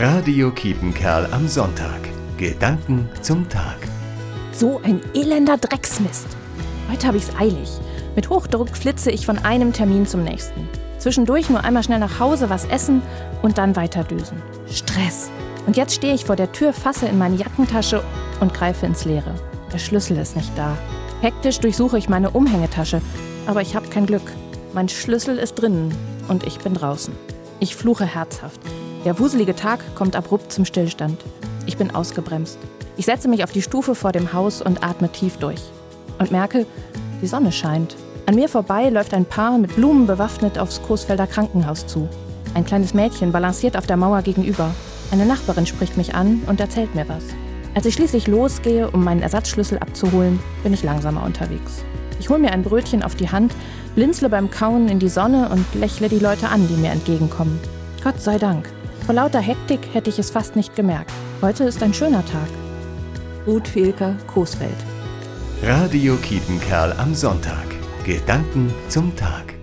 Radio Kiepenkerl am Sonntag. Gedanken zum Tag. So ein elender Drecksmist. Heute habe ich's eilig. Mit Hochdruck flitze ich von einem Termin zum nächsten. Zwischendurch nur einmal schnell nach Hause was essen und dann weiter düsen. Stress. Und jetzt stehe ich vor der Tür, fasse in meine Jackentasche und greife ins Leere. Der Schlüssel ist nicht da. Hektisch durchsuche ich meine Umhängetasche, aber ich habe kein Glück. Mein Schlüssel ist drinnen und ich bin draußen. Ich fluche herzhaft. Der wuselige Tag kommt abrupt zum Stillstand. Ich bin ausgebremst. Ich setze mich auf die Stufe vor dem Haus und atme tief durch. Und merke, die Sonne scheint. An mir vorbei läuft ein Paar mit Blumen bewaffnet aufs Coesfelder Krankenhaus zu. Ein kleines Mädchen balanciert auf der Mauer gegenüber. Eine Nachbarin spricht mich an und erzählt mir was. Als ich schließlich losgehe, um meinen Ersatzschlüssel abzuholen, bin ich langsamer unterwegs. Ich hole mir ein Brötchen auf die Hand, blinzle beim Kauen in die Sonne und lächle die Leute an, die mir entgegenkommen. Gott sei Dank. Vor lauter Hektik hätte ich es fast nicht gemerkt. Heute ist ein schöner Tag. Ruth Fehlker, Coesfeld. Radio Kiepenkerl am Sonntag. Gedanken zum Tag.